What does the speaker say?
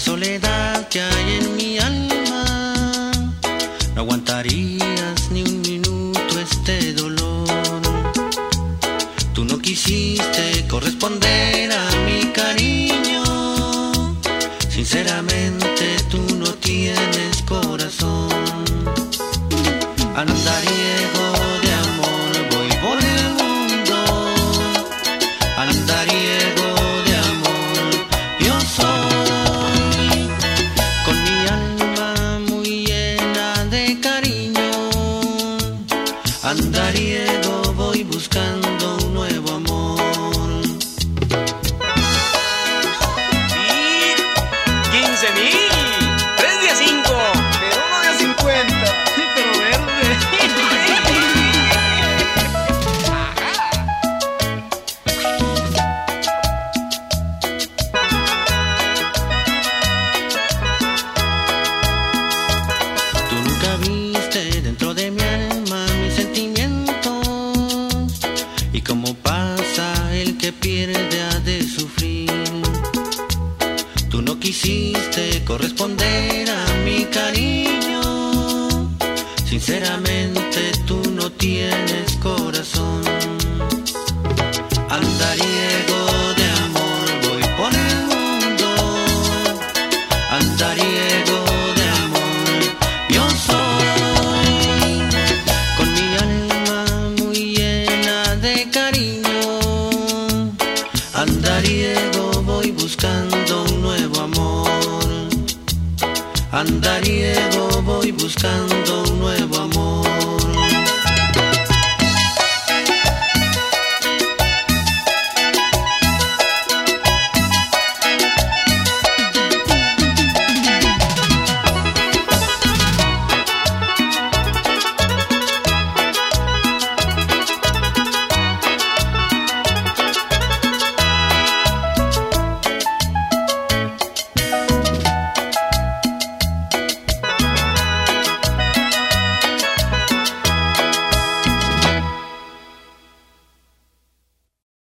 soledad que hay en mi alma. No aguantarías ni un minuto este dolor. Tú no quisiste corresponder a mi cariño. Sinceramente tú no tienes corazón. Anandariego Andariego voy buscando un nuevo amor. Y 15 mil. Corresponder a mi cariño. Sinceramente tú no tienes corazón. Andariego de amor voy por el mundo. Andariego de amor yo soy. Con mi alma muy llena de cariño. Andariego voy buscando un nuevo amor. Andariego voy buscando un nuevo